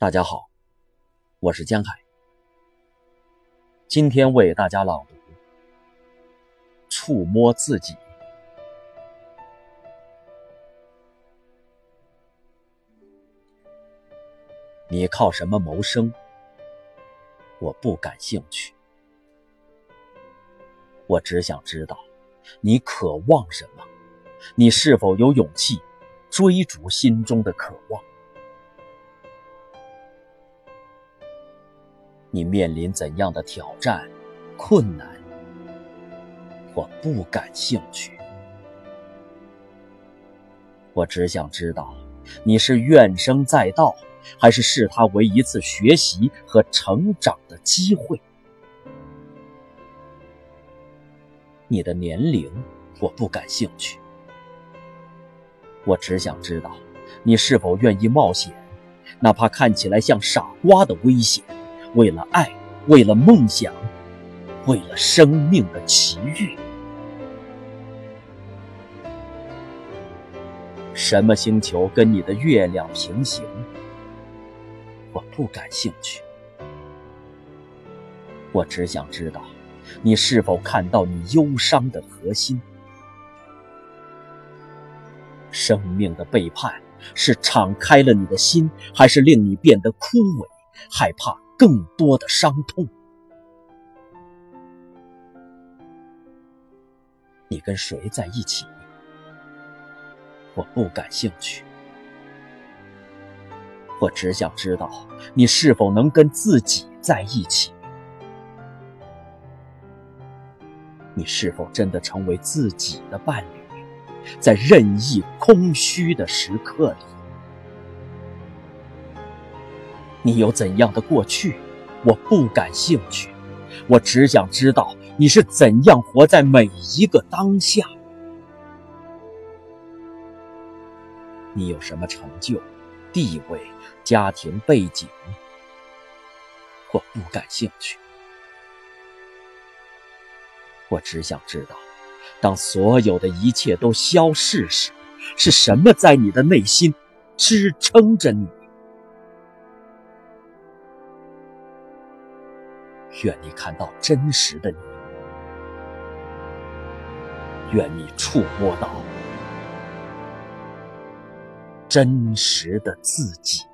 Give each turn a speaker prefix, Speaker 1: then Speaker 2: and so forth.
Speaker 1: 大家好，我是江海。今天为大家朗读《触摸自己》。你靠什么谋生？我不感兴趣。我只想知道，你渴望什么？你是否有勇气追逐心中的渴望？你面临怎样的挑战、困难？我不感兴趣。我只想知道，你是怨声载道，还是视它为一次学习和成长的机会？你的年龄，我不感兴趣。我只想知道，你是否愿意冒险，哪怕看起来像傻瓜的危险。为了爱，为了梦想，为了生命的奇遇，什么星球跟你的月亮平行？我不感兴趣。我只想知道，你是否看到你忧伤的核心？生命的背叛是敞开了你的心，还是令你变得枯萎、害怕？更多的伤痛，你跟谁在一起？我不感兴趣。我只想知道，你是否能跟自己在一起？你是否真的成为自己的伴侣，在任意空虚的时刻里？你有怎样的过去？我不感兴趣。我只想知道你是怎样活在每一个当下。你有什么成就、地位、家庭背景？我不感兴趣。我只想知道，当所有的一切都消逝时，是什么在你的内心支撑着你？愿你看到真实的你，愿你触摸到真实的自己。